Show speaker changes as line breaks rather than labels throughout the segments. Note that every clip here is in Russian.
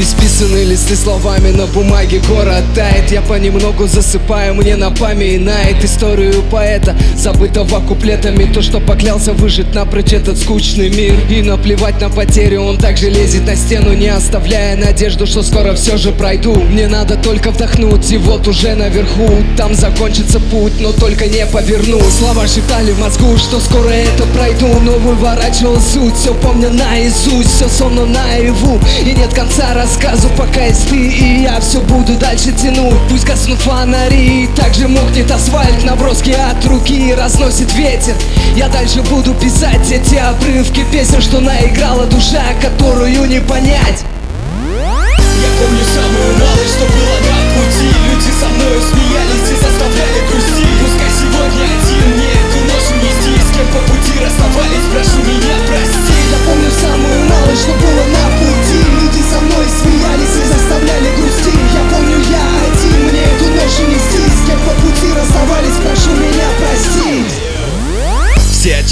Исписанные листы словами на бумаге город тает Я понемногу засыпаю, мне напоминает Историю поэта, забытого куплетами. То, что поклялся выжить напрочь этот скучный мир. И наплевать на потерю, он также лезет на стену Не оставляя надежду, что скоро все же пройду. Мне надо только вдохнуть, и вот уже наверху. Там закончится путь, но только не поверну. Слова шептали в мозгу, что скоро это пройду. Но выворачивал суть, все помню наизусть Все сонно наяву, и нет конца рассказу Пока есть ты и я все буду дальше тянуть. Пусть гаснут фонари, также мокнет асфальт. Наброски от руки разносит ветер. Я дальше буду писать эти обрывки Песен, что наиграла душа, которую не понять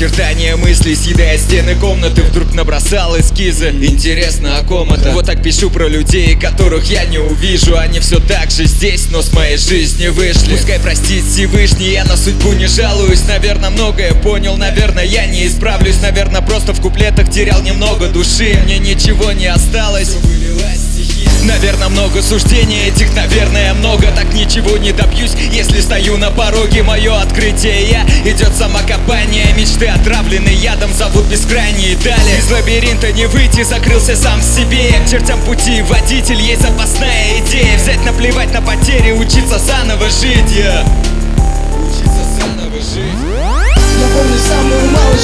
очертания мыслей, съедая стены комнаты Вдруг набросал эскизы. Интересно, о ком это? Вот так пишу про людей, которых я не увижу. Они все так же здесь, но с моей жизни вышли. Пускай простит Всевышний, я на судьбу не жалуюсь. Наверное, многое понял, наверное, я не исправлюсь. Наверное, просто в куплетах терял немного души. Мне ничего не осталось Наверное, много суждений этих, наверное, много. Так ничего не добьюсь, если стою на пороге. Мое открытие я, идет самокопание. Мечты отравлены ядом, зовут бескрайние дали. Из лабиринта не выйти, закрылся сам в себе. К чертям пути водитель, есть запасная идея. Взять, наплевать на потери, учиться заново жить я. Учиться заново жить.
Я помню самую малость,